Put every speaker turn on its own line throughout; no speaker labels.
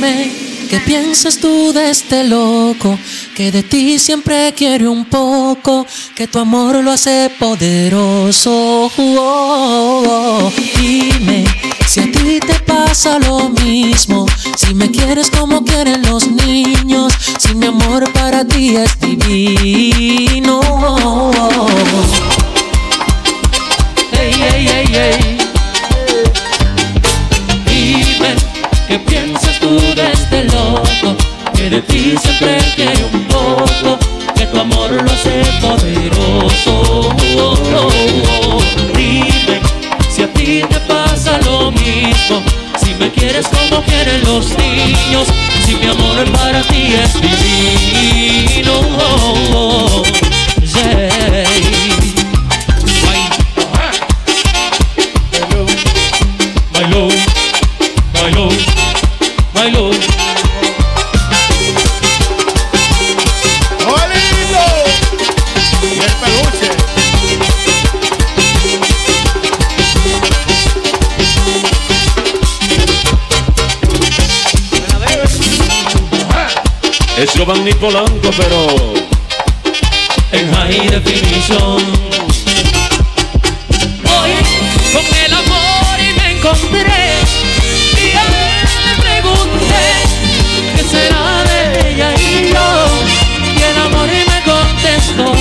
Dime, ¿qué piensas tú de este loco? Que de ti siempre quiere un poco, que tu amor lo hace poderoso. Dime, si a ti te pasa lo mismo, si me quieres como quieren los niños, si mi amor para ti es divino. De ti siempre quiere un poco, que tu amor lo hace poderoso. Dime, si a ti te pasa lo mismo, si me quieres como quieren los niños, si mi amor para ti es divino.
Es Giovanni Polanco, pero
en high definition. Hoy con el amor y me encontré y a él pregunté qué será de ella y yo y el amor y me contestó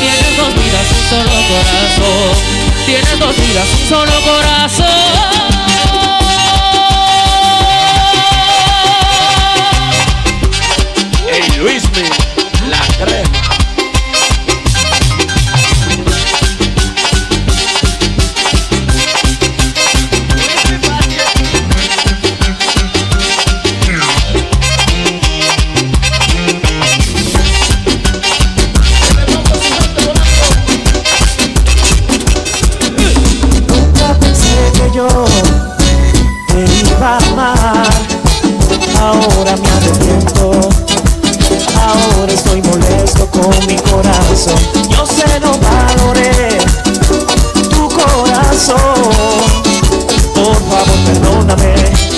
tienes dos vidas un solo corazón tienes dos vidas un solo corazón
Ahora me arrepiento. Ahora estoy molesto con mi corazón. Yo sé no valoré tu corazón. Por favor, perdóname.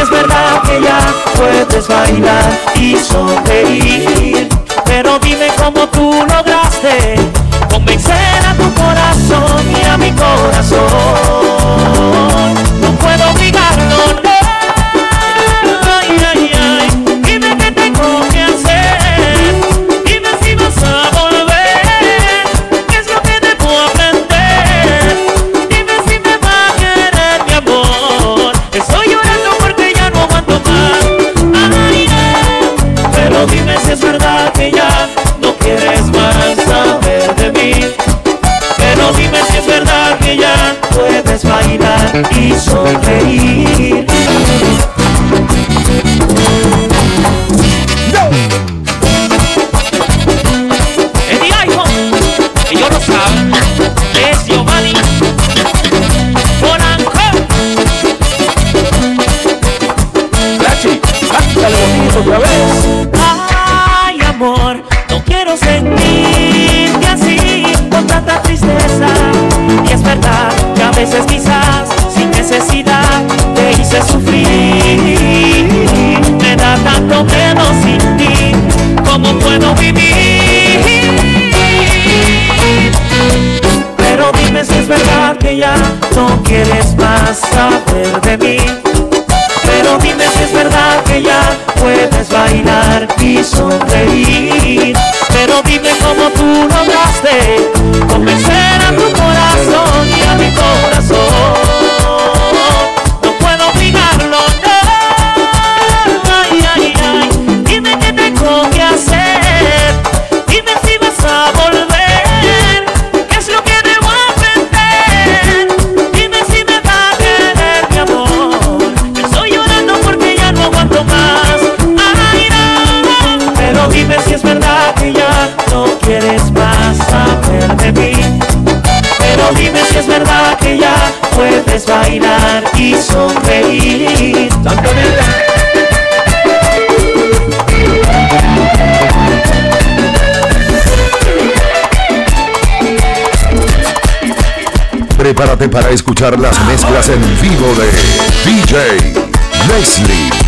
Es verdad que ya puedes bailar y sonreír. Pero dime cómo tú lograste sonreír. Eddie iPhone, ellos lo saben, es Giovanni.
Lachi, cántale bonito otra vez.
Ay, amor, no quiero sentirte así con tanta tristeza. Y es verdad que a veces quizás
coração. Para escuchar las mezclas en vivo de DJ Leslie.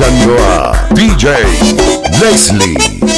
January. DJ Leslie.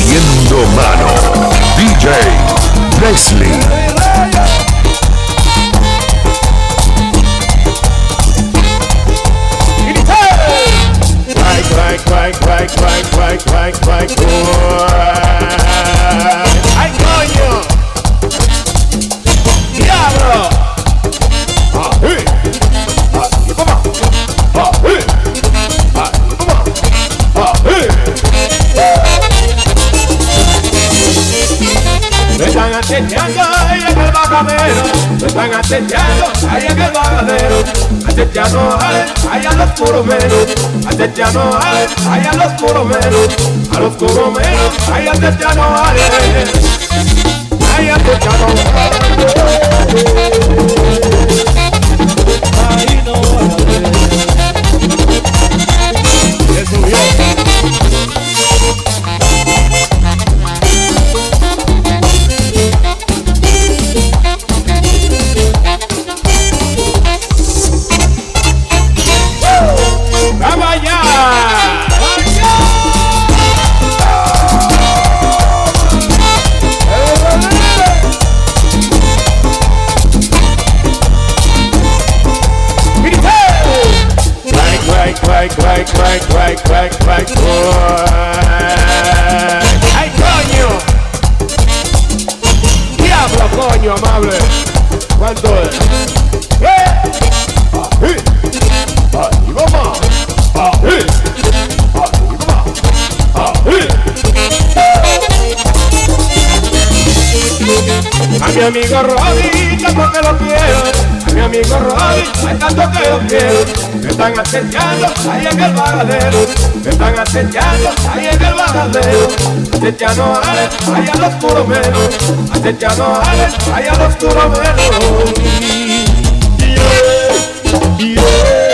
Metiendo mano. DJ Leslie.
Right, right, right, Me están ahí en el bajadero. Me están ahí en el bajadero. Ahí a los puros menos Acechando ahí a los puros menos A los puros menos ahí ahí Ahí Ahí no Se subió mi amigo Robin, tanto que lo quiero. Mi amigo Robin, hay tanto que lo quiero. Me están acechando ahí en el bagadero. Me están acechando ahí en el bagadero. Acechando a ahí a los puros menos. Acechando a ahí a los yeah.